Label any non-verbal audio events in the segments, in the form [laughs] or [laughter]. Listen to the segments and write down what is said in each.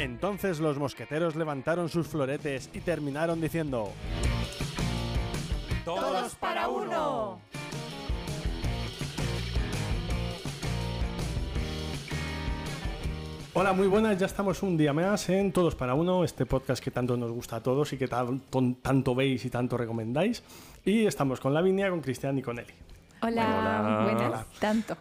Entonces los mosqueteros levantaron sus floretes y terminaron diciendo... ¡Todos para uno! Hola, muy buenas, ya estamos un día más en Todos para Uno, este podcast que tanto nos gusta a todos y que tanto, tanto veis y tanto recomendáis. Y estamos con Lavinia, con Cristian y con Eli. Hola, buenas. Tanto.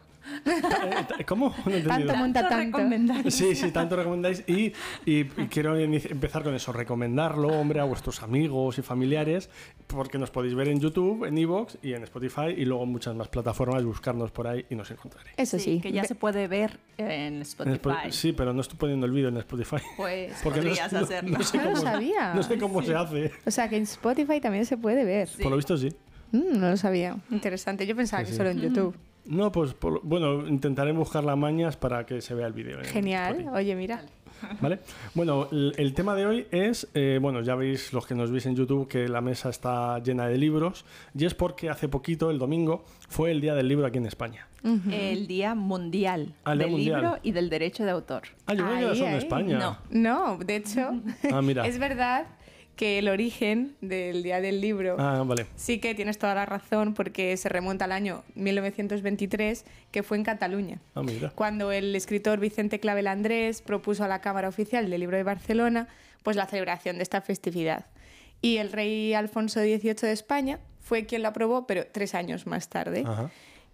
Eh, ¿Cómo? No he tanto monta tanto. Recomendáis. Sí, sí, tanto recomendáis. Y, y, quiero empezar con eso, recomendarlo, hombre, a vuestros amigos y familiares, porque nos podéis ver en YouTube, en Evox y en Spotify y luego en muchas más plataformas, buscarnos por ahí y nos encontraréis. Eso sí, que ya se puede ver en Spotify. sí, pero no estoy poniendo el vídeo en Spotify. Pues [laughs] podrías hacerlo. No, sé cómo, lo sabía. No sé cómo se hace. O sea, que en Spotify también se puede ver. Por lo visto sí. Mm, no lo sabía. Interesante. Yo pensaba que solo en YouTube. No, pues bueno, intentaré buscar las mañas para que se vea el vídeo. Genial, oye, mira. ¿Vale? Bueno, el, tema de hoy es, eh, bueno, ya veis los que nos veis en YouTube que la mesa está llena de libros y es porque hace poquito, el domingo, fue el Día del Libro aquí en España. El Día Mundial ah, del Libro y del Derecho de Autor. Ah, yo creo que en España. No, no, de hecho, ah, mira. [laughs] es verdad que el origen del Día del Libro ah, vale. sí que tienes toda la razón porque se remonta al año 1923 que fue en Cataluña. Ah, mira. Cuando el escritor Vicente Clavel Andrés propuso a la Cámara Oficial del Libro de Barcelona pues la celebración de esta festividad. Y el rey Alfonso XVIII de España fue quien lo aprobó, pero tres años más tarde.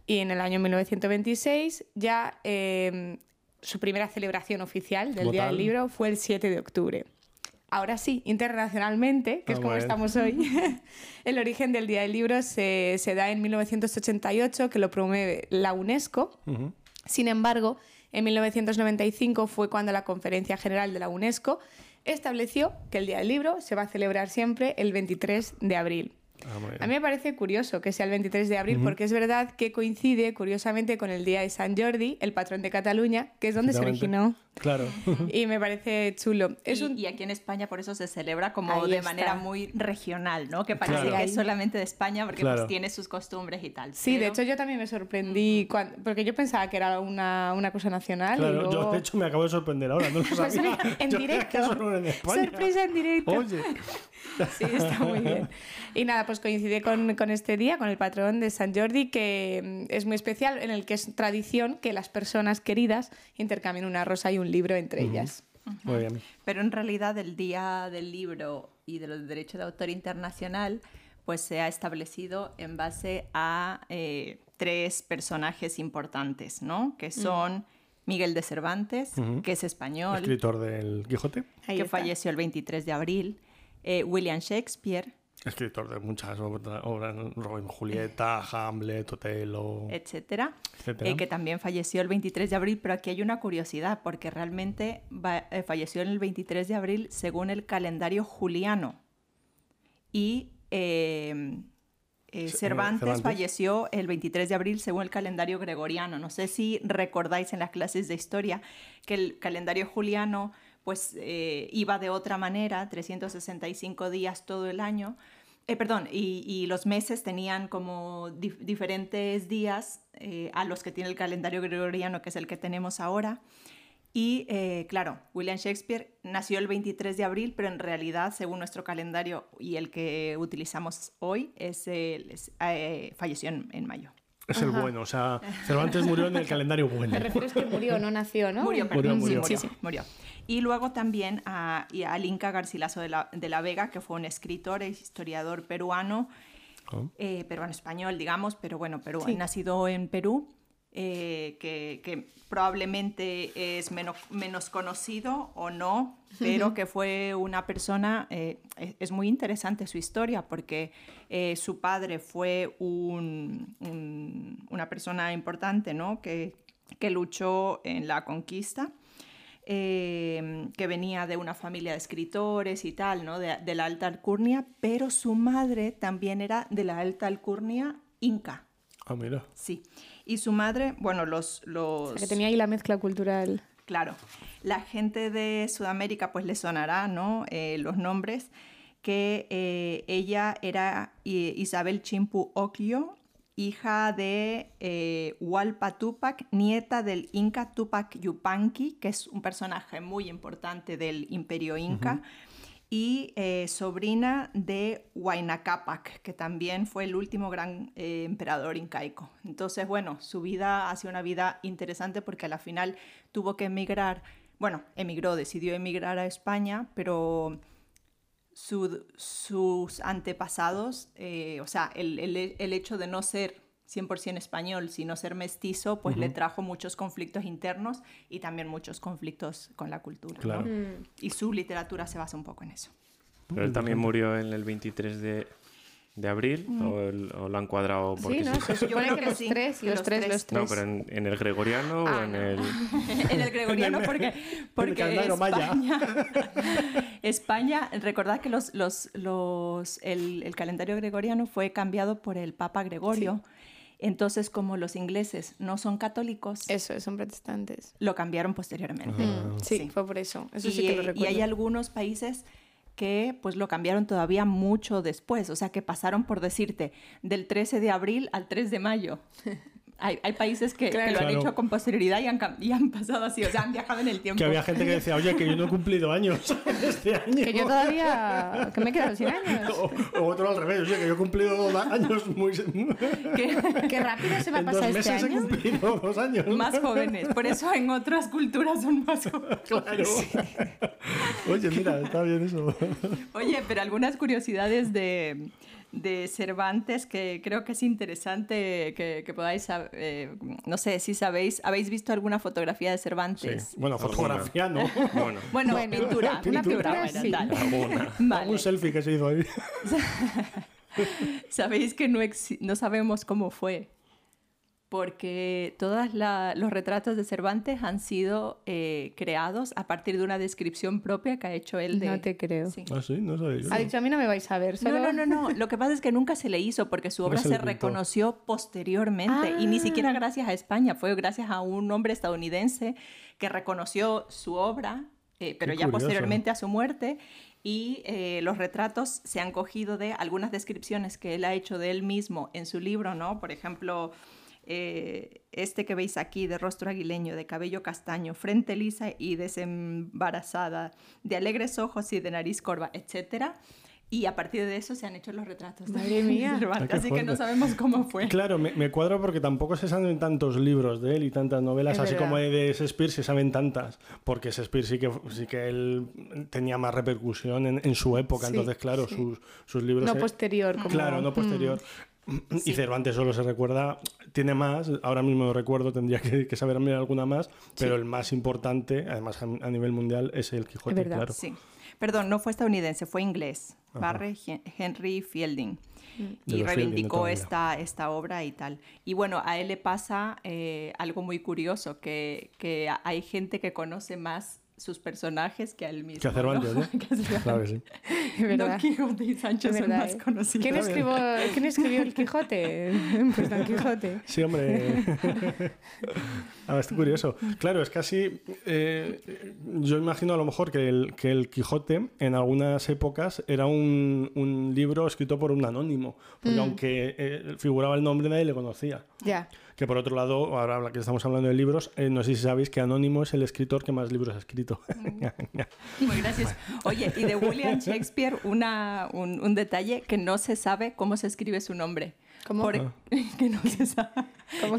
Y en el año 1926 ya eh, su primera celebración oficial del Día del Libro fue el 7 de octubre. Ahora sí, internacionalmente, que es ah, como estamos hoy, [laughs] el origen del Día del Libro se, da en 1988, que lo promueve la UNESCO. Sin embargo, en 1995 fue cuando la Conferencia General de la UNESCO estableció que el Día del Libro se va a celebrar siempre el 23 de abril. Ah, a mí me parece curioso que sea el 23 de abril porque es verdad que coincide curiosamente con el día de San Jordi, el patrón de Cataluña, que es donde se originó. Claro. [laughs] Y me parece chulo. Es y, aquí en España por eso se celebra como de manera muy regional, ¿no? Que parece que es solamente de España porque pues, tiene sus costumbres y tal. Sí, de hecho yo también me sorprendí porque yo pensaba que era una, una cosa nacional. Claro, yo de hecho me acabo de sorprender ahora, no lo [laughs] pues sabía. en [laughs] directo. Sorpresa en directo. Oye. Sí, está muy bien. Y nada, pues coincide con, con, este día, con el patrón de San Jordi, que mm, es muy especial, en el que es tradición que las personas queridas intercambien una rosa y un libro entre ellas. Muy bien. Pero en realidad el Día del Libro y de los Derechos de Autor Internacional pues se ha establecido en base a eh, tres personajes importantes, ¿no? Que son Miguel de Cervantes, que es español. Escritor del Quijote. que falleció el 23 de abril. Eh, William Shakespeare. Escritor de muchas obras, Robin Julieta, Hamlet, Otelo, etcétera, eh, que también falleció el 23 de abril, pero aquí hay una curiosidad, porque realmente eh, falleció el 23 de abril según el calendario juliano. Y Cervantes, falleció el 23 de abril según el calendario gregoriano. No sé si recordáis en las clases de historia que el calendario juliano pues eh, iba de otra manera, 365 días todo el año. Eh, perdón, y, los meses tenían como diferentes días eh, a los que tiene el calendario gregoriano, que es el que tenemos ahora. Y claro, William Shakespeare nació el 23 de abril, pero en realidad, según nuestro calendario y el que utilizamos hoy, falleció en mayo. Es el bueno, o sea, [laughs] Cervantes murió en el calendario bueno. Te refieres que murió, no nació, ¿no? Murió, murió, murió. Sí, sí, murió. Y luego también a, al Inca Garcilaso de la, de la, Vega, que fue un escritor e historiador peruano, oh. eh, peruano-español, digamos, pero bueno, Perú, nacido en Perú eh, que, probablemente es menos, menos conocido o no, pero que fue una persona, eh, es, muy interesante su historia porque eh, su padre fue un, una persona importante ¿no? que, que luchó en la conquista. que venía de una familia de escritores y tal, ¿no? de, de la alta alcurnia, pero su madre también era de la alta alcurnia inca. Ah, mira. Sí. Y su madre, bueno, los... los... que tenía ahí la mezcla cultural. Claro. La gente de Sudamérica pues le sonará, ¿no? Eh, los nombres que eh, ella era Isabel Chimpu Occhio hija de eh, Hualpa Tupac, nieta del Inca Tupac Yupanqui, que es un personaje muy importante del imperio Inca, y eh, sobrina de Huayna Capac, que también fue el último gran eh, emperador incaico. Entonces, bueno, su vida ha sido una vida interesante porque a la final tuvo que emigrar, bueno, emigró, decidió emigrar a España, pero sus antepasados, eh, o sea, el, hecho de no ser 100% español, sino ser mestizo, pues le trajo muchos conflictos internos y también muchos conflictos con la cultura. Claro. Y su literatura se basa un poco en eso. Pero él también murió en el 23 de de abril mm. o, lo han cuadrado porque sí, no, se supone que los tres, los, tres, los tres. No, pero en, el gregoriano o ah, en el... [laughs] en el gregoriano porque, [laughs] porque España, [laughs] España, recordad que los, los, los, el, el, calendario gregoriano fue cambiado por el Papa Gregorio. Entonces, como los ingleses no son católicos... Eso, son protestantes. Lo cambiaron posteriormente. Mm, sí, fue por eso. eso y, sí que lo recuerdo. y hay algunos países que pues lo cambiaron todavía mucho después, o sea que pasaron por decirte del 13 de abril al 3 de mayo. [laughs] Hay, hay, países que, lo han hecho con posterioridad y han, y han, pasado así, o sea, han viajado en el tiempo. Que había gente que decía, oye, que yo no he cumplido años [laughs] este año. Que yo todavía, que me he quedado sin años. [laughs] O, otro al revés, oye, que yo he cumplido años muy... Qué, rápido se va a pasar dos este meses año. he cumplido dos años. Más jóvenes, por eso en otras culturas son más [laughs] jóvenes. Claro. Oye, mira, está bien eso. Oye, pero algunas curiosidades de de Cervantes que creo que es interesante que, podáis, eh, no sé si sabéis, ¿habéis visto alguna fotografía de Cervantes? Sí. Bueno, fotografía no. [laughs] Bueno, bueno, pintura, una pintura, sí. [laughs] Vale. Un selfie que se hizo ahí. [laughs] Sabéis que no, no sabemos cómo fue porque todos los retratos de Cervantes han sido eh, creados a partir de una descripción propia que ha hecho él de... No te creo. Sí. Ah, sí, no sabía. Ha dicho, a mí no me vais a ver. No, no, no, no. Lo que pasa es que nunca se le hizo porque su obra se, reconoció posteriormente y ni siquiera ah. gracias a España, fue gracias a un hombre estadounidense que reconoció su obra, eh, pero ya posteriormente a su muerte y eh, los retratos se han cogido de algunas descripciones que él ha hecho de él mismo en su libro, ¿no? Por ejemplo, eh, este que veis aquí de rostro aguileño, de cabello castaño, frente lisa y desembarazada, de alegres ojos y de nariz corva, etc. Y a partir de eso se han hecho los retratos. Madre mía. [laughs] así que no sabemos cómo fue. Claro, me, me, cuadro porque tampoco se saben tantos libros de él y tantas novelas, así como de Shakespeare se saben tantas, porque Shakespeare sí que, sí que él tenía más repercusión en, su época, entonces claro, sus, sus, libros... No posterior. Como... Claro, no posterior. Mm. Y Cervantes solo se recuerda, tiene más, ahora mismo recuerdo, tendría que, que saber alguna más, pero el más importante, además a, nivel mundial, es el Quijote, claro. Sí. Perdón, no fue estadounidense, fue inglés, Barry Henry Fielding. Mm. Y reivindicó esta, esta obra y tal. Y bueno, a él le pasa eh, algo muy curioso, que, que hay gente que conoce más sus personajes que a él mismo. Que a Cervantes, ¿no? [laughs] claro que sí. [laughs] Don Quijote y Sancho son más ¿eh? conocidos. ¿Quién, escribió, ¿Quién escribió el Quijote? [laughs] Pues Don Quijote. Sí, hombre. ah, es curioso. Claro, es casi... Eh, yo imagino a lo mejor que el, que el Quijote en algunas épocas era un, un libro escrito por un anónimo. Porque mm. aunque eh, figuraba el nombre, nadie le conocía. Ya. Que por otro lado, ahora que estamos hablando de libros, eh, no sé si sabéis que Anónimo es el escritor que más libros ha escrito. Muy gracias. Oye, y de William Shakespeare, una, un, detalle que no se sabe cómo se escribe su nombre. ¿Cómo? Ah. [laughs] Que no se sabe.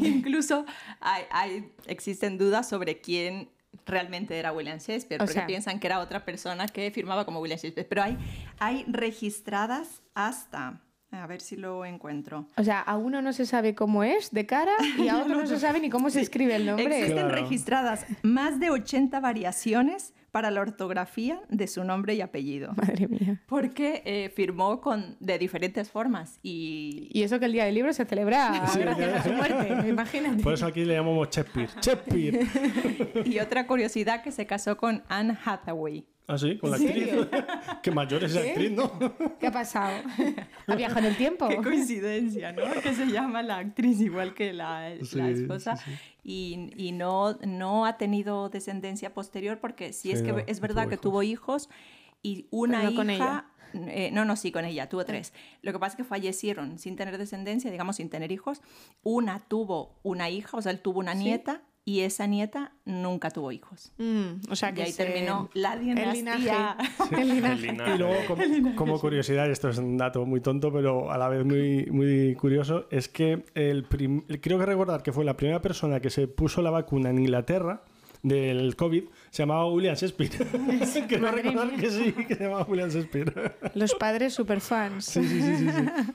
Incluso hay, existen dudas sobre quién realmente era William Shakespeare, porque piensan que era otra persona que firmaba como William Shakespeare. Pero hay, hay registradas hasta a ver si lo encuentro. O sea, a uno no se sabe cómo es de cara y a [laughs] otro no, se sabe ni cómo se escribe el nombre. Existen registradas más de 80 variaciones para la ortografía de su nombre y apellido. Madre mía. Porque eh, firmó con, de diferentes formas. Y... y eso que el Día del Libro se celebra gracias a su muerte, [laughs] imagínate. Por eso aquí le llamamos Shakespeare. Shakespeare. [laughs] y otra curiosidad que se casó con Anne Hathaway. Ah, sí, con la actriz. [laughs] Qué mayor es esa actriz, ¿no? ¿Qué ha pasado? ¿Ha viajado en el tiempo? Qué coincidencia, ¿no? Que se llama la actriz igual que la, la esposa. y, y, no, no ha tenido descendencia posterior porque sí, es que es verdad que hijos. tuvo hijos y una hija Eh, no, no, sí, con ella, tuvo tres. Lo que pasa es que fallecieron sin tener descendencia, digamos, sin tener hijos. Una tuvo una hija, o sea, él tuvo una nieta y esa nieta nunca tuvo hijos. Mm, o sea que y ahí se- terminó la dinastía. [laughs] El linaje. El linaje. Y luego, como, como curiosidad, esto es un dato muy tonto, pero a la vez muy, muy curioso, es que el prim- creo que recordar que fue la primera persona que se puso la vacuna en Inglaterra del COVID, se llamaba William Shakespeare. [laughs] Quiero recordar mía. que sí, que se llamaba William Shakespeare. Los padres superfans. Sí, sí, sí, sí, sí.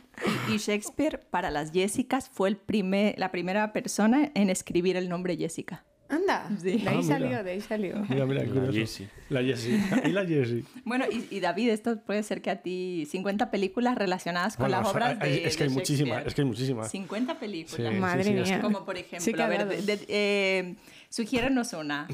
[laughs] Y Shakespeare, para las Jessicas, fue el primer, la primera persona en escribir el nombre Jessica. Anda, Sí. de ahí Ah, salió, de ahí salió. Mira, mira, La. Jessie. La Jessie. Y la Jessie. Bueno, y, y David, esto puede ser que a ti 50 películas relacionadas con Bueno, las o sea, obras hay- de es que hay muchísimas, es que hay muchísimas. 50 películas. Sí, Madre sí, mía. Como por Sí, ejemplo, a ver, de- de- eh, sugiérenos una.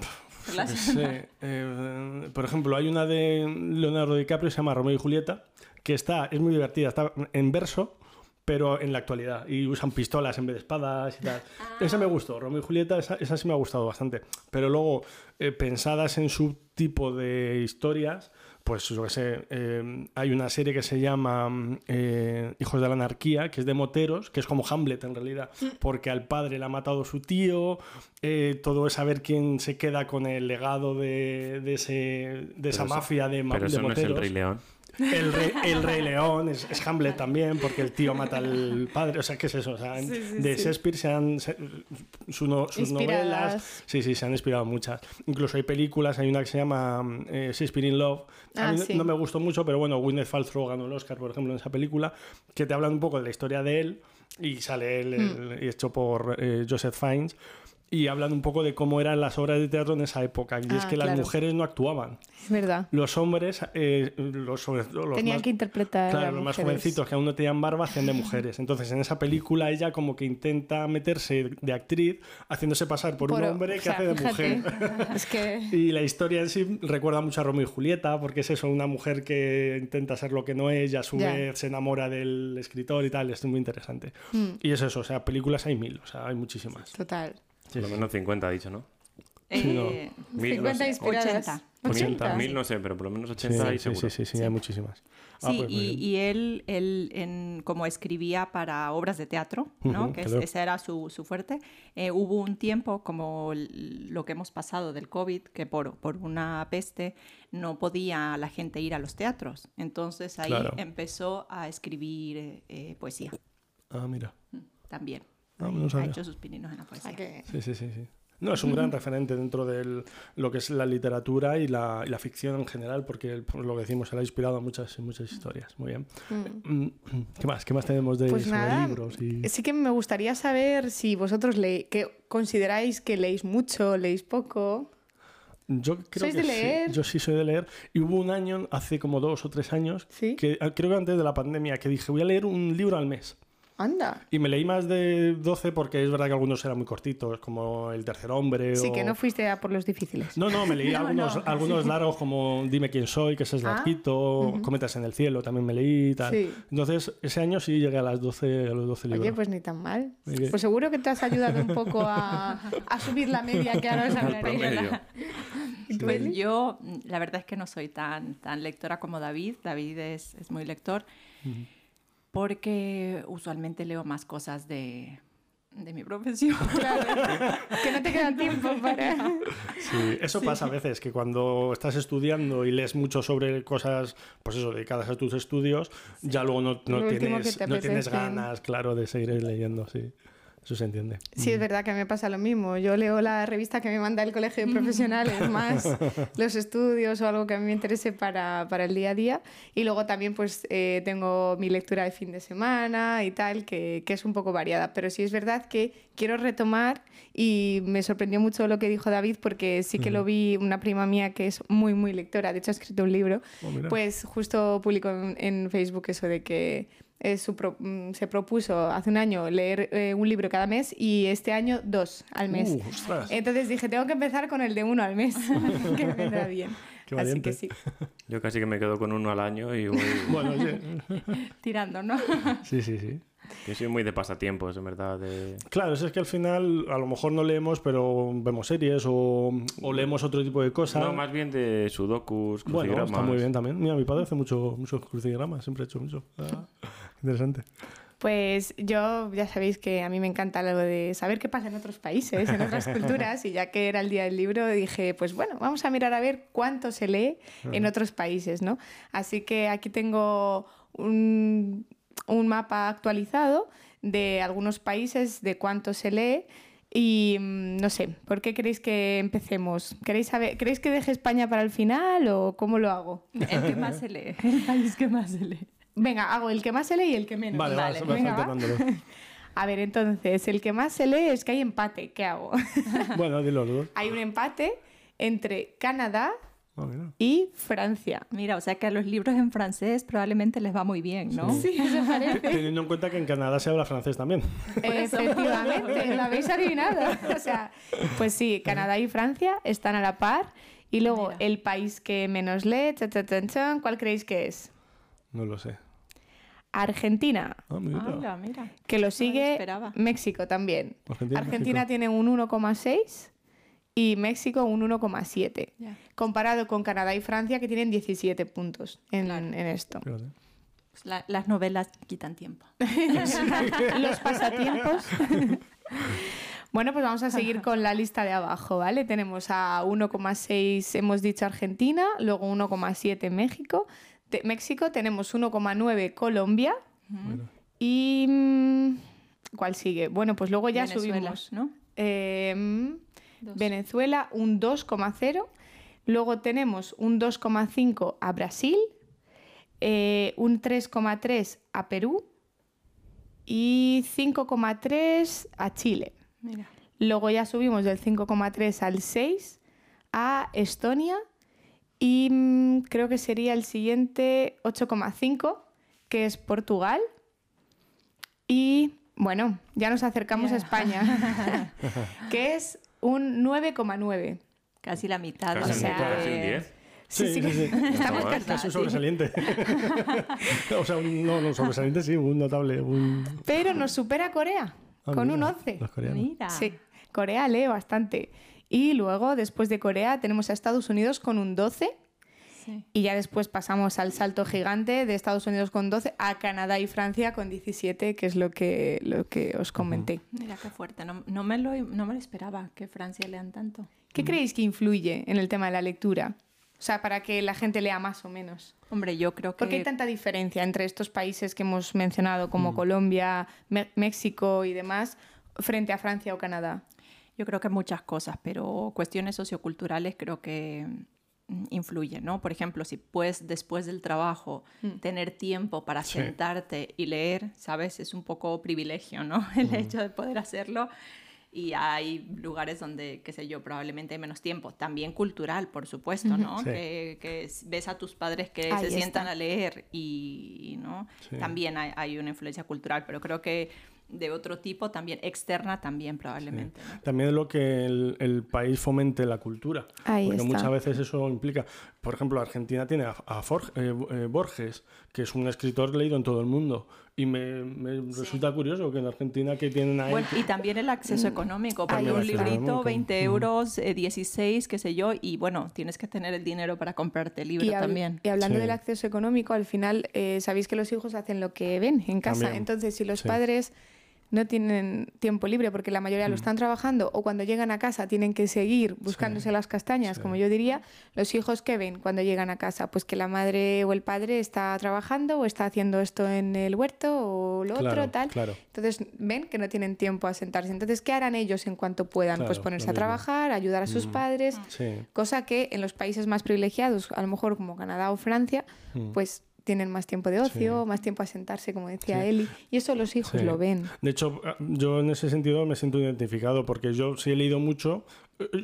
Sé, eh, por ejemplo, hay una de Leonardo DiCaprio que se llama Romeo y Julieta, que está, es muy divertida, está en verso, pero en la actualidad. Y usan pistolas en vez de espadas y tal. Esa me gustó, Romeo y Julieta, esa, esa sí me ha gustado bastante. Pero luego, eh, pensadas en su tipo de historias, pues yo qué sé, eh, hay una serie que se llama mm, eh, Hijos de la Anarquía, que es de moteros, que es como Hamlet en realidad, porque al padre le ha matado su tío, eh, todo es saber quién se queda con el legado de, de ese, de esa eso- mafia de, Pero de eso no es el moteros. Rey León. El rey, el Rey León es, es Hamlet también, porque el tío mata al padre. O sea, ¿qué es eso? O sea, en- Sí, sí, de sí. Shakespeare se han, se- su no- sus Inspiradas. novelas. Sí, sí, se han inspirado muchas. Incluso hay películas, hay una que se llama eh, Shakespeare in Love. A Ah, mí no me gustó mucho, pero bueno, Gwyneth Paltrow ganó el Oscar, por ejemplo, en esa película, que te hablan un poco de la historia de él y sale él, Hmm. el- hecho por eh, Joseph Fiennes. Y hablan un poco de cómo eran las obras de teatro en esa época. Y es Ah, que las claro. mujeres no actuaban. Es verdad. Los hombres, eh, los, sobre todo los Tenían más- que interpretar. Claro, a los más jovencitos que aún no tenían barba hacían de mujeres. Entonces, en esa película ella como que intenta meterse de actriz haciéndose pasar por, un Por- hombre o que sea, hace de fíjate. mujer. [laughs] Es que. Y la historia en sí recuerda mucho a Romeo y Julieta, porque es eso, una mujer que intenta ser lo que no es y a su Ya. vez se enamora del escritor y tal. Es muy interesante. Mm, Y es eso, o sea, películas hay mil, o sea, hay muchísimas. total. Sí, Por lo sí. menos 50 ha dicho, ¿no? Sí, no. Eh, Mil, 50 no sé. inspiradas. 80. 80. Mil no sé, pero por lo menos Sí, 80 y sí, seguro. sí, sí, sí, hay muchísimas. Ah, Sí, pues y, él, él en, como escribía para obras de teatro, ¿no? Que es- claro. ese era su, su fuerte, eh, hubo un tiempo como lo que hemos pasado del COVID, que por, por una peste no podía la gente ir a los teatros. Entonces ahí Claro. empezó a escribir eh, eh, poesía Ah, mira. también. No ha hecho sus pininos en la poesía. Que- Sí, sí, sí, sí. No, es un gran referente dentro de lo que es la literatura y la, y la ficción en general, porque por lo que decimos, él ha inspirado a muchas, muchas historias. Muy bien. Mm. Mm, ¿Qué más? ¿Qué más tenemos de Pues nada, libros? Y... sí que me gustaría saber si vosotros le que consideráis que leéis mucho, leéis poco. Yo creo ¿Sois que de leer? sí. Yo sí soy de leer. Y hubo un año, hace como dos o tres años, Sí. que creo que antes de la pandemia, que dije, voy a leer un libro al mes. Anda. Y me leí más de 12 porque es verdad que algunos eran muy cortitos, como El tercer hombre Sí, o... que no fuiste a por los difíciles. No, no, me leí [laughs] No, algunos, no, algunos largos como Dime quién soy, que ese es Ah, larguito, Cometas en el cielo, también me leí y tal. Sí. Entonces, ese año sí llegué a, las 12, a los 12 libros. Oye, pues ni tan mal. Oye. Pues seguro que te has ayudado un poco a, a subir la media que ahora os hablaré. promedio. [laughs] ¿Y tú, Pues yo, la verdad es que no soy tan, tan lectora como David. David es, es muy lector. Porque usualmente leo más cosas de, de mi profesión. [laughs] Claro, que no te queda tiempo [laughs] para... Sí, eso pasa a veces, que cuando estás estudiando y lees mucho sobre cosas, pues eso, dedicadas a tus estudios, ya luego no, no tienes, no tienes ganas, claro, de seguir leyendo, sí. Eso se entiende. Sí, es verdad que me pasa lo mismo. Yo leo la revista que me manda el colegio de profesionales, [laughs] más los estudios o algo que a mí me interese para, para el día a día. Y luego también pues eh, tengo mi lectura de fin de semana y tal, que, que es un poco variada. Pero sí es verdad que quiero retomar y me sorprendió mucho lo que dijo David porque sí que lo vi una prima mía que es muy, muy lectora, de hecho ha escrito un libro, Oh, pues justo publicó en, en Facebook eso de que eh, su pro- mm, se propuso hace un año leer eh, un libro cada mes y este año dos al mes. Uh. Entonces dije, tengo que empezar con el de uno al mes, [laughs] que me vendrá bien. Qué Así valiente. que sí. Yo casi que me quedo con uno al año y voy... [laughs] Bueno, oye, [laughs] Tirando, ¿no? sí, sí, sí. Yo soy muy de pasatiempos, en verdad. De... Claro, es que al final a lo mejor no leemos, pero vemos series o, o leemos otro tipo de cosas. No, más bien de sudokus, bueno, crucigramas. está muy bien también. Mira, mi padre hace mucho, muchos crucigramas, siempre ha hecho mucho. Ah, [laughs] interesante. Pues yo ya sabéis que a mí me encanta lo de saber qué pasa en otros países, en otras [laughs] culturas, y ya que era el día del libro dije, pues bueno, vamos a mirar a ver cuánto se lee en otros países, ¿no? Así que aquí tengo un, un mapa actualizado de algunos países, de cuánto se lee. Y mm, no sé, ¿por qué queréis que empecemos? ¿Queréis, saber, ¿Queréis que deje España para el final o cómo lo hago? El que más se lee, [laughs] el país que más se lee. Venga, hago el que más se lee y el que menos. Vale, Vale, vas, vas venga, va. alternándolo. [laughs] A ver, entonces, el que más se lee es que hay empate. ¿Qué hago? bueno, dilo los [laughs] dos. hay un empate entre Canadá Ah, mira. y Francia. Mira, o sea que a los libros en francés probablemente les va muy bien, ¿no? Sí, eso parece. Teniendo en cuenta que en Canadá se habla francés también. Efectivamente, lo habéis adivinado. O sea, pues sí, Canadá y Francia están a la par. Y luego Mira. el país que menos lee, cha, cha, chan, ¿cuál creéis que es? No lo sé. Argentina, Ah, mira. Mira. que lo sigue. México también. Argentina, Argentina México. tiene un 1,6 y México un 1,7. Ya. Comparado con Canadá y Francia, que tienen 17 puntos en, Claro. en esto. Pues la- las novelas quitan tiempo. [laughs] Los pasatiempos. [laughs] Bueno, pues vamos a seguir con la lista de abajo, ¿vale? Tenemos a 1,6, hemos dicho Argentina, luego 1,7 México, Te- México, tenemos 1,9 Colombia y... mm, ¿Cuál sigue? Bueno, pues luego ya Venezuela, subimos. ¿no? Eh, Venezuela, un 2,0. Luego tenemos un 2,5 a Brasil, eh, un 3,3 a Perú y 5,3 a Chile. Mira. Luego ya subimos del 5,3 al 6 a Estonia y mm, creo que sería el siguiente 8,5, que es Portugal. Y bueno, ya nos acercamos a España, [laughs] que es un 9,9. Casi la mitad. Casi, o sea, un- casi un eh, 10. Sí, sí, sí, sí. estamos [laughs] Está cerca. Es un sí. sobresaliente. [laughs] o sea, un, no, no, sobresaliente sí, un notable. Un... Pero nos supera Corea Ah, con mira, un 11. Los coreanos. Mira. Sí, Corea lee bastante. Y luego, después de Corea, tenemos a Estados Unidos con un 12. Sí. Y ya después pasamos al salto gigante de Estados Unidos con 12 a Canadá y Francia con 17, que es lo que, lo que os comenté. Mira qué fuerte. No, no me lo, no me lo esperaba que Francia lean tanto. ¿Qué creéis que influye en el tema de la lectura? O sea, para que la gente lea más o menos. Hombre, yo creo que... ¿Por qué hay tanta diferencia entre estos países que hemos mencionado, como Colombia, Me- México y demás, frente a Francia o Canadá? Yo creo que muchas cosas, pero cuestiones socioculturales creo que mm, influyen, ¿no? Por ejemplo, si puedes después del trabajo tener tiempo para Sí. sentarte y leer, ¿sabes? Es un poco privilegio, ¿no? [laughs] El hecho de poder hacerlo. Y hay lugares donde, qué sé yo, probablemente hay menos tiempo. También cultural, por supuesto, ¿no? Sí. Que, que ves a tus padres que Ahí se está. sientan a leer y, ¿no? Sí. También hay, hay una influencia cultural, pero creo que de otro tipo también, externa también probablemente, ¿no? También lo que el, el país fomente la cultura. Ahí porque está. muchas veces eso implica. Por ejemplo, Argentina tiene a, a Forge- eh, eh, Borges, que es un escritor leído en todo el mundo. Y me, me resulta curioso que en Argentina que tienen ahí. Bueno, y también el acceso económico, porque Ahí un librito, Económico. 20 euros, eh, 16, qué sé yo, y bueno, tienes que tener el dinero para comprarte el libro Y, también. y hablando Sí. del acceso económico, al final eh, sabéis que los hijos hacen lo que ven en casa. También. Entonces, si los Sí. padres no tienen tiempo libre porque la mayoría lo Mm. están trabajando o cuando llegan a casa tienen que seguir buscándose las castañas, sí. como yo diría, los hijos que ven cuando llegan a casa, pues que la madre o el padre está trabajando o está haciendo esto en el huerto o lo Claro, otro, tal. claro. Entonces ven que no tienen tiempo a sentarse. Entonces, ¿qué harán ellos en cuanto puedan? pues ponerse a trabajar, ayudar a sus padres. Sí. Cosa que en los países más privilegiados, a lo mejor como Canadá o Francia, pues tienen más tiempo de ocio, más tiempo a sentarse, como decía Sí. Eli. Y eso los hijos Sí. lo ven. De hecho, yo en ese sentido me siento identificado porque yo sí he leído mucho,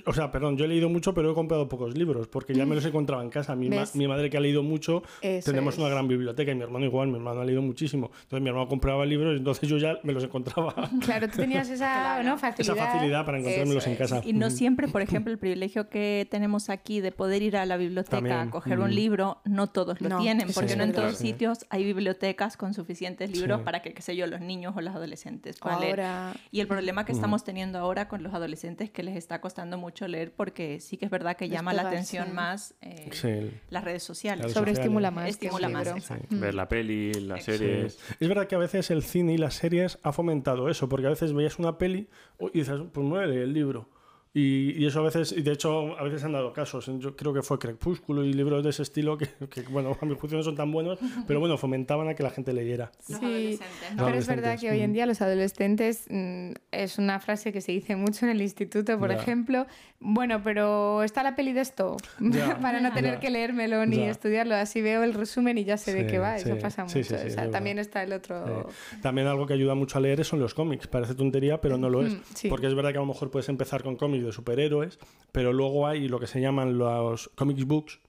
O sea, perdón, yo he leído mucho, pero he comprado pocos libros, porque ya me los encontraba en casa. Mi, mi madre que ha leído mucho, tenemos una gran biblioteca, y mi hermano igual, mi hermano ha leído muchísimo. Entonces mi hermano compraba libros, y entonces yo ya me los encontraba. [laughs] Claro, tú tenías esa [laughs] facilidad. Esa facilidad para encontrármelos en casa. Y no siempre, por ejemplo, el privilegio que tenemos aquí de poder ir a la biblioteca a coger un libro, no todos lo tienen, porque no en todos sitios hay bibliotecas con suficientes libros para que, qué sé yo, los niños o los adolescentes puedan leer. Y el problema que estamos teniendo ahora con los adolescentes que les está costando mucho leer porque sí que es verdad que llama la atención más eh, las redes sociales. Sobreestimula más. Estimula más, Ver la peli, las series. Es verdad que a veces el cine y las series ha fomentado eso, porque a veces veías una peli y dices, pues muere el libro. Y, eso a veces, y de hecho a veces han dado casos, yo creo que fue Crepúsculo y libros de ese estilo que, bueno, a mi juicio no son tan buenos, [laughs] pero bueno, fomentaban a que la gente leyera. Sí, pero es verdad que hoy en día los adolescentes, mm, es una frase que se dice mucho en el instituto, por ejemplo, bueno, pero está la peli de esto, [laughs] para no tener que leérmelo ni estudiarlo, así veo el resumen y ya sé de qué va, eso pasa mucho. o sea, también está el otro... También algo que ayuda mucho a leer son los cómics, parece tontería, pero no lo es, porque es verdad que a lo mejor puedes empezar con cómics de superhéroes, pero luego hay lo que se llaman los comics books,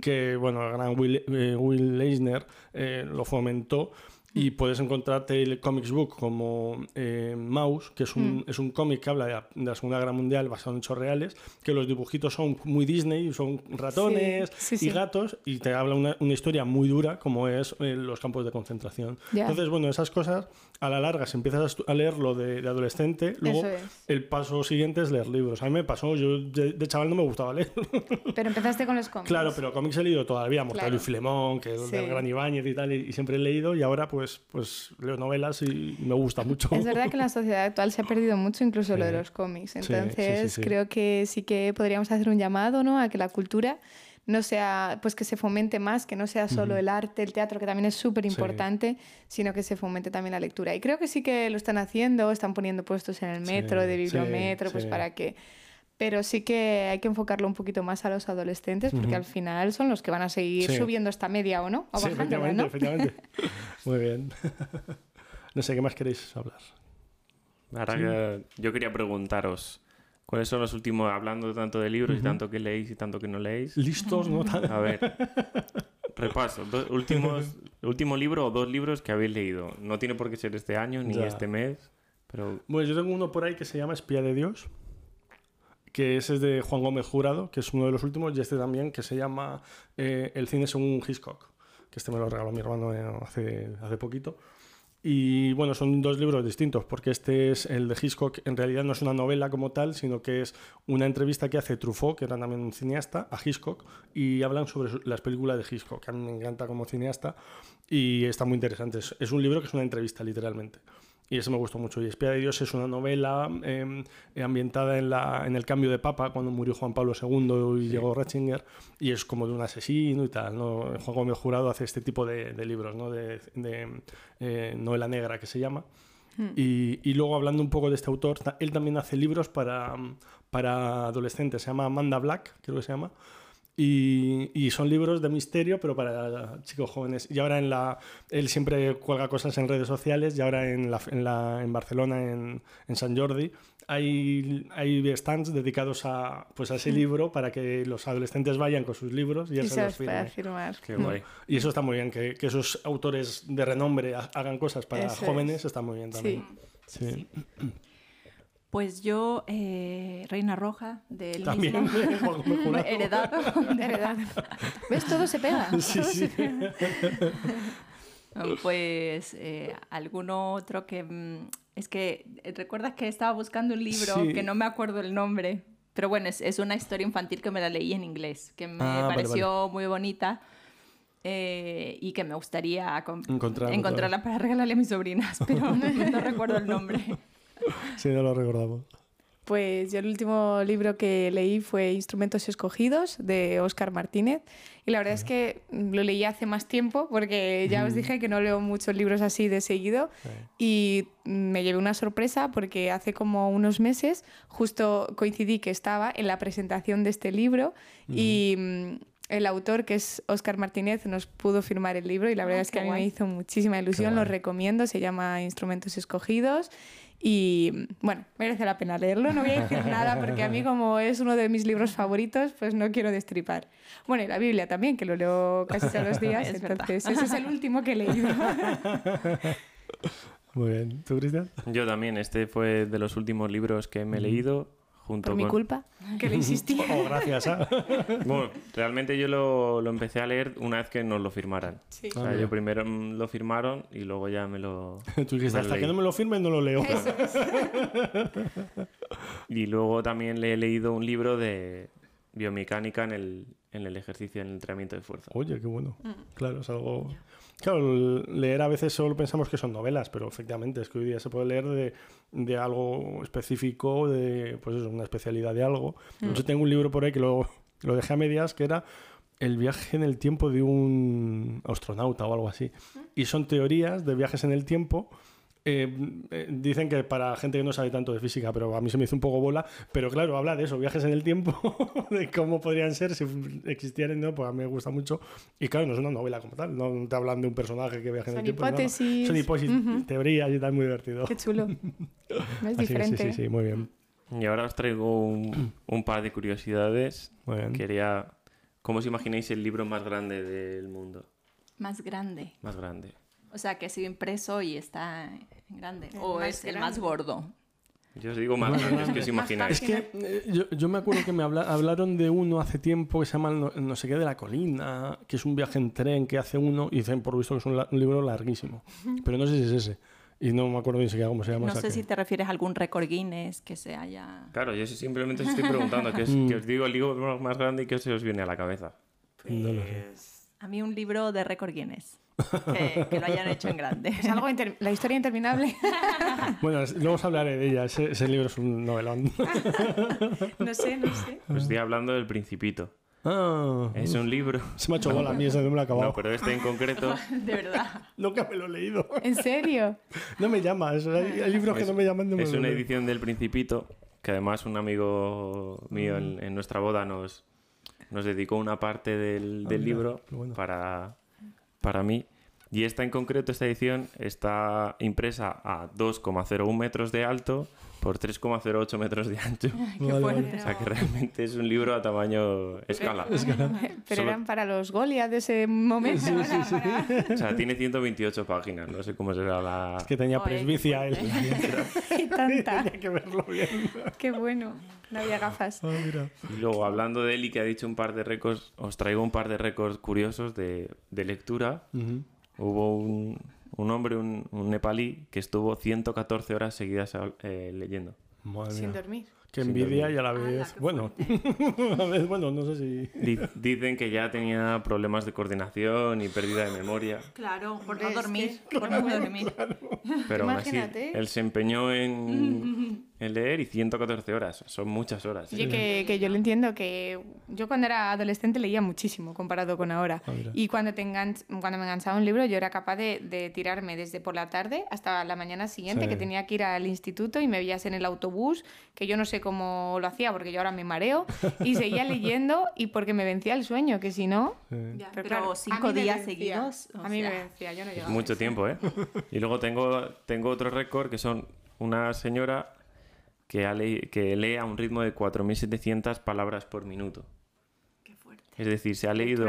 que bueno, el gran Will, eh, Will Eisner eh, lo fomentó y puedes encontrarte el Comics Book como eh, Mouse, que es un, mm. es un cómic que habla de la, Segunda Guerra Mundial basado en hechos reales, que los dibujitos son muy Disney, son ratones y gatos, y te habla una, una, historia muy dura como es eh, los campos de concentración. Entonces, bueno, esas cosas a la larga, si empiezas a leerlo de, de adolescente, luego el paso siguiente es leer libros. A mí me pasó, yo de, chaval no me gustaba leer. [laughs] Pero empezaste con los cómics. Claro, pero cómics he leído todavía, Mortal y Filemón, que es del Gran Ibáñez y tal, y, y siempre he leído, y ahora pues pues, pues, leo novelas y me gusta mucho. Es verdad que en la sociedad actual se ha perdido mucho incluso lo de los cómics. Entonces creo que sí que podríamos hacer un llamado ¿no? a que la cultura no sea, pues que se fomente más, que no sea solo el arte, el teatro, que también es súper importante, sino que se fomente también la lectura. Y creo que sí que lo están haciendo, están poniendo puestos en el metro, de bibliometro, pues para que pero sí que hay que enfocarlo un poquito más a los adolescentes porque al final son los que van a seguir subiendo esta media o no. O sí, efectivamente, efectivamente. [laughs] Muy bien. [laughs] no sé, ¿qué más queréis hablar? Ahora que yo quería preguntaros, ¿cuáles son los últimos, hablando tanto de libros y tanto que leéis y tanto que no leéis? Listos, ¿no? A ver, [laughs] repaso. últimos, último libro o dos libros que habéis leído. No tiene por qué ser este año ni este mes, pero... Bueno, yo tengo uno por ahí que se llama Espía de Dios que ese es de Juan Gómez Jurado, que es uno de los últimos, y este también, que se llama eh, El cine según Hitchcock, que este me lo regaló mi hermano eh, hace, hace poquito. Y bueno, son dos libros distintos, porque este es el de Hitchcock, en realidad no es una novela como tal, sino que es una entrevista que hace Truffaut, que era también un cineasta, a Hitchcock, y hablan sobre las películas de Hitchcock, que a mí me encanta como cineasta, y está muy interesante. Es un libro que es una entrevista, literalmente. Y eso me gustó mucho. Y Espía de Dios es una novela em, ambientada en, la, en el cambio de papa, cuando murió Juan Pablo II y llegó Ratzinger, y es como de un asesino y tal. ¿no? Juan Gómez Jurado hace este tipo de, libros, ¿no? de, eh, novela negra que se llama. Hmm. Y, y, luego hablando un poco de este autor, él también hace libros para, para adolescentes, se llama Amanda Black, creo que se llama. Y, son libros de misterio, pero para chicos jóvenes. Y ahora en la. Él siempre cuelga cosas en redes sociales, y ahora en, la, en, la, en Barcelona, en, en, San Jordi, hay, hay stands dedicados a, pues a ese libro para que los adolescentes vayan con sus libros y él se los firmar. Y eso está muy bien, que, que, esos autores de renombre hagan cosas para jóvenes, está muy bien también. sí. Pues yo, eh, Reina Roja, del También, mismo, [laughs] heredado. [laughs] heredado. ¿Ves? Todo se pega. [laughs] Sí, sí. pues eh, alguno otro que... Mm, es que, eh, ¿recuerdas que estaba buscando un libro que no me acuerdo el nombre? Pero bueno, es, es, una historia infantil que me la leí en inglés, que me ah, pareció muy bonita. y que me gustaría encontrarla para regalarle a mis sobrinas, pero no recuerdo el nombre. [laughs] sí, no lo recordamos. Pues yo el último libro que leí fue Instrumentos Escogidos de Óscar Martínez. Y la verdad es que lo leí hace más tiempo porque ya os dije que no leo muchos libros así de seguido. Y me llevé una sorpresa porque hace como unos meses justo coincidí que estaba en la presentación de este libro. Y el autor, que es Óscar Martínez, nos pudo firmar el libro y la verdad Ah, es que a mí me hizo muchísima ilusión, lo recomiendo, se llama Instrumentos Escogidos y bueno, merece la pena leerlo, no voy a decir [laughs] nada porque a mí como es uno de mis libros favoritos, pues no quiero destripar. Bueno, y la Biblia también, que lo leo casi todos los días, [laughs] Es verdad. entonces ese es el último que he leído. [laughs] Muy bien. ¿Tú, Cristian? Yo también, este fue de los últimos libros que me he leído junto Por mi culpa, que le insistí. [laughs] Oh, gracias. ¿ah? [laughs] Bueno, realmente yo lo, lo empecé a leer una vez que nos lo firmaran. Sí. O sea, yo primero mm, lo firmaron y luego ya me lo... [laughs] Tú dijiste, hasta leí. que no me lo firmen no lo leo. Y luego también le he leído un libro de biomecánica en el, en el ejercicio, en el entrenamiento de fuerza. Oye, qué bueno. Claro, es algo... Claro, leer a veces solo pensamos que son novelas, pero efectivamente es que hoy día se puede leer de, de algo específico, de pues eso, una especialidad de algo. Yo tengo un libro por ahí que lo, lo dejé a medias, que era El viaje en el tiempo de un astronauta o algo así. Y son teorías de viajes en el tiempo. Eh, eh, dicen que para gente que no sabe tanto de física, pero a mí se me hizo un poco bola. Pero claro, habla de eso, viajes en el tiempo, [laughs] de cómo podrían ser si existieran, ¿no? Pues a mí me gusta mucho. Y claro, no es una novela como tal, no te hablan de un personaje que viaja en Son el tiempo. no, no. hipótesis. Son hipótesis, teorías y tal, muy divertido. Qué chulo. [laughs] Es Así que diferente. sí, sí, sí, muy bien. Y ahora os traigo un, un par de curiosidades. Muy bien. Quería... ¿Cómo os imagináis el libro más grande del mundo? Más grande. Más grande. O sea, que ha sido impreso y está grande. El o más es el más gordo. Yo os digo más grande, es que os imagináis. Es que eh, yo, yo me acuerdo que me habla- hablaron de uno hace tiempo que se llama no, no sé qué de la colina, que es un viaje en tren que hace uno y dicen por visto que es un, libro larguísimo. Pero no sé si es ese. Y no me acuerdo ni siquiera cómo se llama. No sé que- si te refieres a algún récord Guinness que se haya... Claro, yo simplemente os estoy [laughs] preguntando, que, os, que os digo el libro más grande y que se os viene a la cabeza. No lo sé. A mí un libro de récord Guinness. Que, que lo hayan hecho en grande. Es algo inter- la historia interminable. [laughs] Bueno, luego os hablaré de ella. Ese, ese libro es un novelón. [laughs] no sé, no sé. Os estoy hablando del Principito. ah, Es un libro... se me ha hecho bola a mí, ese no me lo he acabado. No, pero este en concreto [laughs] De verdad. Nunca me lo he leído. ¿En serio? No me llama. hay, hay libros que no me llaman. No me es una leo. edición del Principito que además un amigo mío en, en nuestra boda nos, nos dedicó una parte del, Ah, del mira, libro bueno. para, para mí. Y esta en concreto, esta edición, está impresa a 2,01 metros de alto por 3,08 metros de ancho. [laughs] Qué Vale, fuerte. O sea que realmente es un libro a tamaño escala. Pero [laughs] Solo- eran para los Goliath de ese momento. ¿no? Para- O sea, tiene 128 páginas. No sé cómo será la... Es que tenía presbicia él. Tanta. Tenía que verlo bien. Qué bueno. No había gafas. Ah, mira. Y luego, hablando de él y que ha dicho un par de récords, os traigo un par de récords curiosos de, de lectura. Ujú. Hubo un, un hombre, un, un nepalí, que estuvo 114 horas seguidas eh, leyendo. Madre Sin mía. dormir. Qué Sin envidia y a la vez. Bueno, [laughs] a ver, bueno, no sé si. Di- Dicen que ya tenía problemas de coordinación y pérdida de memoria, Claro, por no dormir. que- [laughs] Por no dormir. pero aún así Imagínate. él se empeñó en, [laughs] en leer y 114 horas. Son muchas horas. Oye, que, que yo lo entiendo, que yo cuando era adolescente leía muchísimo comparado con ahora. Ah, y cuando, te enganch- cuando me enganchaba un libro, yo era capaz de, de tirarme desde por la tarde hasta la mañana siguiente, Sí. que tenía que ir al instituto y me veías en el autobús, que yo no sé cómo lo hacía, porque yo ahora me mareo, y seguía [laughs] leyendo y porque me vencía el sueño, que si no... Pero, claro, cinco días seguidos. o A mí me vencía, yo no Es llegaba. mucho tiempo, ¿eh? [laughs] Y luego tengo, tengo otro récord que son una señora que, ha le- que lee a un ritmo de 4.700 palabras por minuto. Qué fuerte. Es decir, se ha leído,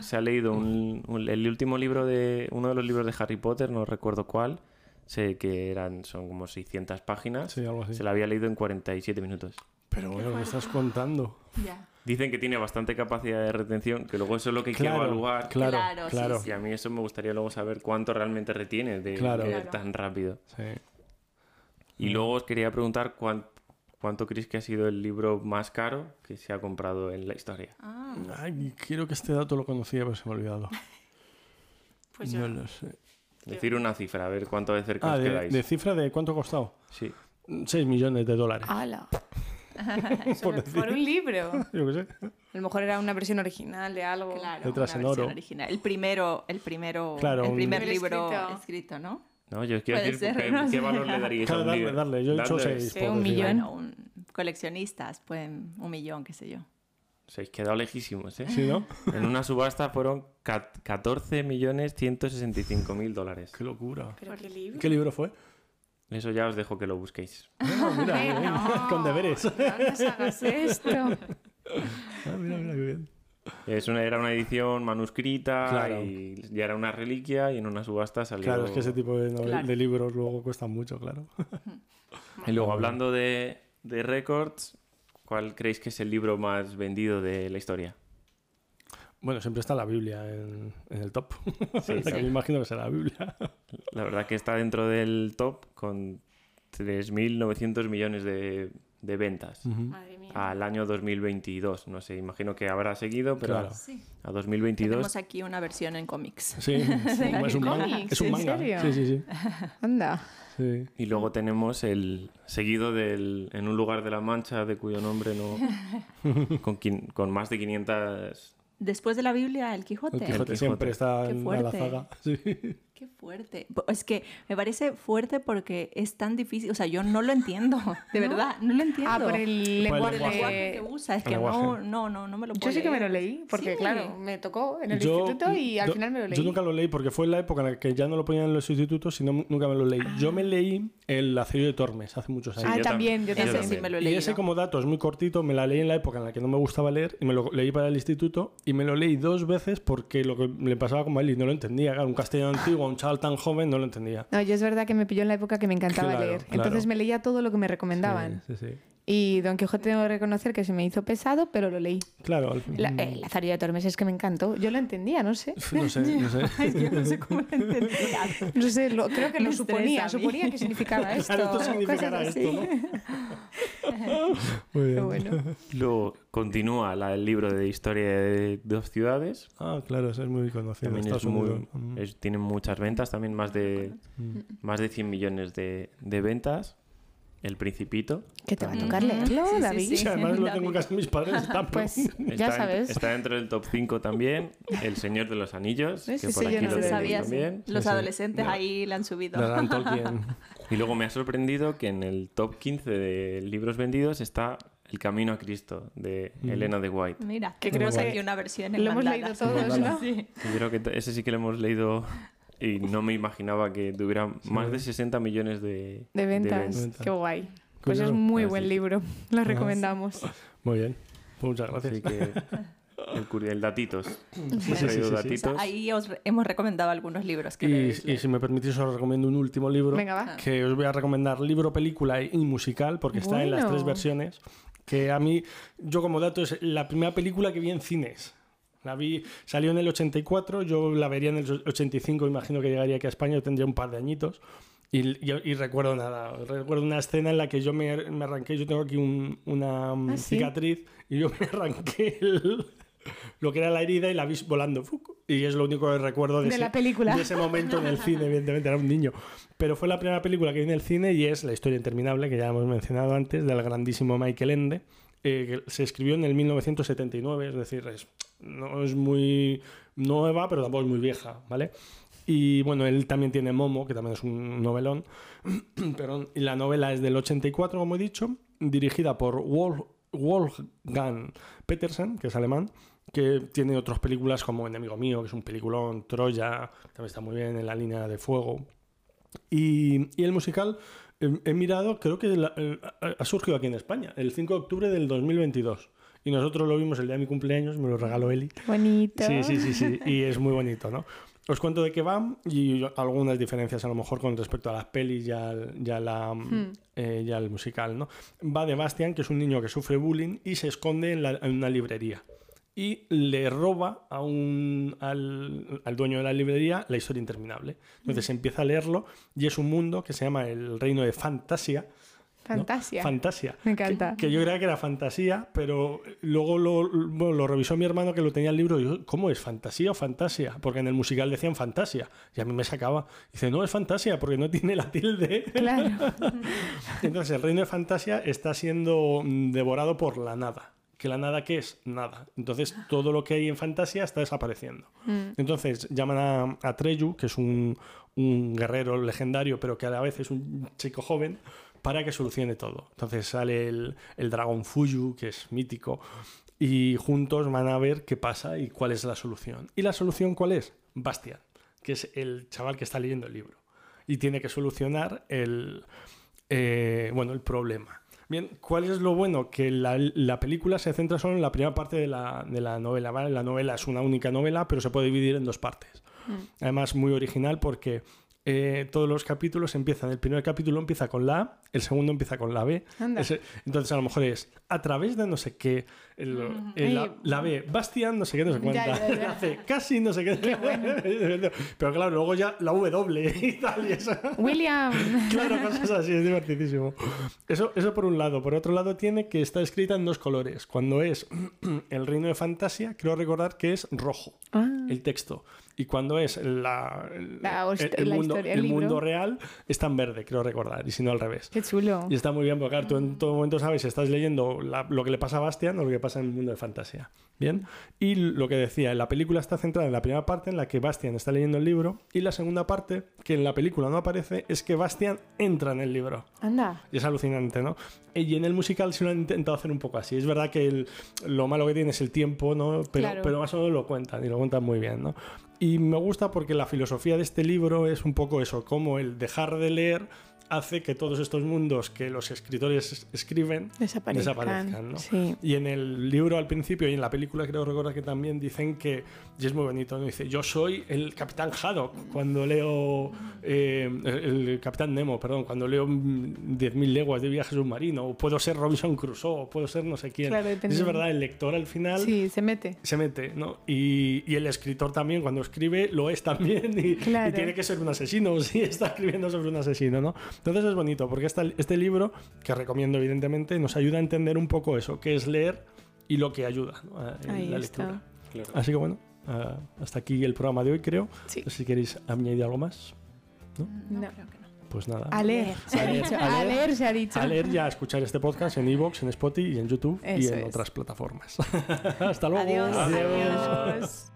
se ha leído un- un- el último libro de uno de los libros de Harry Potter, no recuerdo cuál, sé que eran son como 600 páginas. Sí, algo así. Se la había leído en 47 minutos. Pero bueno, ¿qué estás contando? Ya. Dicen que tiene bastante capacidad de retención, que luego eso es lo que hay que evaluar. claro, Claro, sí, claro. sí. Y a mí eso me gustaría luego saber cuánto realmente retiene de Claro. leer Claro. tan rápido. Sí. Y luego os quería preguntar cuán- cuánto creéis que ha sido el libro más caro que se ha comprado en la historia. Ah, Ay, quiero que este dato lo conocía, pero se me ha olvidado. [laughs] Pues no yo- lo sé. Decir una cifra, a ver cuánto de cerca Ah, os de, quedáis. de cifra de cuánto ha costado. Sí. 6 millones de dólares. ¡Hala! [laughs] Por Por, decir. por un libro. Yo qué sé. A lo mejor era una versión original de algo. claro. Letras una en versión oro. original. El primero, el primero, Claro, el un- primer El libro escrito. escrito, ¿no? No, yo quiero decir ser, ¿qué, no qué valor le daríais a Claro, un darle, libro. darle. Yo he hecho 6. Sí, un millón. Bueno, un- coleccionistas, pueden un millón, qué sé yo. Se habéis quedado lejísimos, ¿eh? Sí, ¿no? En una subasta fueron 14.165.000 dólares. Qué locura. Pero qué libro. ¿Qué libro fue? Eso ya os dejo que lo busquéis. Ah, mira, Eh, bien. no, con deberes. No nos hagas esto. Ah, mira, mira, qué bien. Es una, era una edición manuscrita Claro. y ya era una reliquia y en una subasta salió... Claro, es que ese tipo de, novel- Claro. de libros luego cuestan mucho, claro. Y luego, hablando de, de récords, ¿cuál creéis que es el libro más vendido de la historia? Bueno, siempre está la Biblia en, en el top. [laughs] Sí, que me imagino que será la Biblia. [laughs] La verdad que está dentro del top con 3.900 millones de, de ventas Madre mía. al año 2022. No sé, imagino que habrá seguido, pero Claro. Sí. a 2022 Tenemos aquí una versión en cómics. Sí, [laughs] es un manga. ¿En serio? Sí, sí, sí. Anda. Sí. Y luego tenemos el seguido del En un lugar de la Mancha, de cuyo nombre no. [laughs] con, quin- con más de 500. Después de la Biblia, el Quijote. El Quijote Quijote. siempre está Qué en la fuerte. zaga. [laughs] Sí. Qué fuerte. Es que me parece fuerte porque es tan difícil. O sea, yo no lo entiendo. [laughs] De verdad, no lo entiendo. Ah, por el Por el lenguaje. Lenguaje que usa. Es que no, no, no, no me lo puedo Yo sí que me lo leí, porque Sí. claro, me tocó en el Yo- instituto y al yo- final me lo leí. Yo nunca lo leí porque fue en la época en la que ya no lo ponían en los institutos, sino nunca me lo leí. Yo me leí El Acerio de Tormes hace muchos años. ah, yo también, también. yo Ese también. sí me lo he Y ese como dato es muy cortito, me la leí en la época en la que no me gustaba leer y me lo leí para el instituto y me lo leí dos veces porque lo que le pasaba como a él y no lo entendía. Claro, un castellano antiguo, a un chaval tan joven no lo entendía. No, yo es verdad que me pilló en la época que me encantaba Claro, leer. claro. Entonces me leía todo lo que me recomendaban. Sí, sí, sí. Y Don Quijote tengo que reconocer que se me hizo pesado, pero lo leí. Claro, al fin- La, eh, Lazarillo de Tormes es que me encantó. Yo lo entendía, no sé. [laughs] no sé, no sé. [laughs] Ay, yo no sé cómo lo entendía. No sé, lo- creo que Me lo estresa suponía. Suponía que significaba esto. [laughs] Claro, esto significará esto, Muy bien. Pero bueno. Luego continúa la- el libro de historia de dos ciudades. Ah, claro, es muy conocido. También es muy. Mm. es- tiene muchas ventas, también más de, más de 100 millones de, de ventas. El Principito. ¿Qué te va a tocar leerlo, Sí, sí, David? sí. Sí, además lo tengo en casa de mis padres. [laughs] Está, Pues ya Está, sabes. está dentro del top 5 también. El Señor de los Anillos, que por aquí no lo sabía, sí. también. Los Sí, sí. adolescentes Ya. ahí le han subido. de Dan [laughs] Tolkien. Y luego me ha sorprendido que en el top 15 de libros vendidos está El Camino a Cristo, de Mm. Elena de White. Mira, Que creo que aquí una versión en Lo hemos mandala. leído todos. ¿no? Sí. Yo creo que ese sí que lo hemos leído y no me imaginaba que tuviera más de 60 millones de, De ventas. ventas. Qué guy. Pues es Curioso. muy Ah, buen sí. libro. Lo recomendamos. Muy bien. Pues muchas gracias. Así que el, el datitos. Sí, sí, sí. O sea, datitos. ahí os re- hemos recomendado algunos libros que Y, y si me permitís, os recomiendo un último libro Venga, va. que os voy a recomendar libro, película y musical, porque está en las Bueno. tres versiones. Que a mí, yo como dato, es la primera película que vi en cines. La vi, salió en el 84, yo la vería en el 85, imagino que llegaría aquí a España, yo tendría un par de añitos. Y, y- y recuerdo nada, recuerdo una escena en la que yo me, me arranqué, yo tengo aquí un- una ¿Ah, sí? cicatriz, y yo me arranqué el- lo que era la herida y la vi volando. Y es lo único que recuerdo de, De ese, la película. de ese momento en el cine, evidentemente, era un niño. Pero fue la primera película que vi en el cine y es La historia interminable, que ya hemos mencionado antes, del grandísimo Michael Ende, eh, que se escribió en el 1979, es decir, es- no es muy nueva, pero tampoco es muy vieja, ¿vale? Y bueno, él también tiene Momo, que también es un novelón. [clears throat] Perdón, y la novela es del 84, como he dicho, dirigida por Wolf, Wolfgang Petersen, que es alemán, que tiene otras películas como Enemigo Mío, que es un peliculón, Troya, también está muy bien en la línea de fuego. Y, y el musical, eh, he mirado, creo que eh, ha surgido aquí en España, el 5 de octubre del 2022. Y nosotros lo vimos el día de mi cumpleaños, me lo regaló Eli. Bonito. Sí, sí, sí, sí. Y es muy bonito, ¿no? Os cuento de qué va y algunas diferencias a lo mejor con respecto a las pelis y al, y a la, eh, y al musical, ¿no? Va de Bastian, que es un niño que sufre bullying y se esconde en, la- en una librería. Y le roba a un, al, al dueño de la librería la historia interminable. Entonces empieza a leerlo y es un mundo que se llama el reino de Fantasia. ¿No? Fantasia. Fantasia. Me encanta. Que, que yo creía que era fantasía, pero luego lo, bueno, lo revisó mi hermano que lo tenía el libro y yo, ¿cómo es? ¿Fantasía o fantasia? Porque en el musical decían fantasia. Y a mí me sacaba. Dice, no, es fantasia porque no tiene la tilde. Claro. [laughs] Entonces el reino de fantasia está siendo mm, devorado por la nada. ¿Que la nada qué es? Nada. Entonces todo lo que hay en fantasia está desapareciendo. Entonces llaman a, a Treyu, que es un, un guerrero legendario, pero que a la vez es un chico joven, para que solucione todo. Entonces sale el, el dragón Fuyu, que es mítico. y juntos van a ver qué pasa y cuál es la solución. ¿Y la solución cuál es? Bastian, que es el chaval que está leyendo el libro y tiene que solucionar el, eh, bueno, el problema. Bien, ¿cuál es lo bueno? Que la, película se centra solo en la primera parte de la, novela, ¿vale? La novela es una única novela, pero se puede dividir en dos partes. Mm. Además, muy original porque eh, todos los capítulos empiezan, el primer capítulo empieza con la A, el segundo empieza con la B. entonces a lo mejor es a través de no sé qué, la, B, Bastian no sé qué, no sé cuánta, [laughs] casi no sé qué. [laughs] Pero claro, luego ya la W [laughs] y tal y eso. William. claro, cosas así, es divertidísimo. Eso, eso por un lado. Por otro lado tiene que está escrita en dos colores. Cuando es [clears throat] el reino de fantasía, creo recordar que es rojo ah. el texto. Y cuando es la, el, mundo, el mundo real, está en verde, creo recordar, y si no al revés. Qué chulo. Y está muy bien, porque claro, tú en todo momento sabes si estás leyendo lo que le pasa a Bastian o lo que pasa en el mundo de fantasía. Bien. Y lo que decía, la película está centrada en la primera parte en la que Bastian está leyendo el libro, y la segunda parte, que en la película no aparece, es que Bastian entra en el libro. Anda. Y es alucinante, ¿no? Y en el musical se lo han intentado hacer un poco así. Es verdad que lo malo que tiene es el tiempo, ¿no? Pero, pero más o menos lo cuentan, y lo cuentan muy bien, ¿no? Y me gusta porque la filosofía de este libro es un poco eso, como el dejar de leer hace que todos estos mundos que los escritores escriben desaparezcan. Y en el libro al principio y en la película creo recordar que también dicen que, y es muy bonito, ¿no? dice, yo soy el capitán Haddock cuando leo, eh, el, capitán Nemo, perdón, cuando leo 10.000 leguas de viaje submarino, o puedo ser Robinson Crusoe, o puedo ser no sé quién. es verdad, el lector al final... Sí, se mete. Se mete, ¿no? Y, y el escritor también cuando escribe lo es también y, y tiene que ser un asesino, [laughs] si está escribiendo sobre un asesino, ¿no? Entonces es bonito, porque este libro, que recomiendo evidentemente, nos ayuda a entender un poco eso, qué es leer y lo que ayuda en la lectura. Así que bueno, ah, hasta aquí el programa de hoy, creo. si queréis añadir algo más. ¿No? no, creo que no. Pues nada. A leer, se ha dicho. A leer, se ha dicho. A leer y a escuchar este podcast en Evox, en Spotify y en YouTube y en otras plataformas. [laughs] Hasta luego. Adiós. Adiós.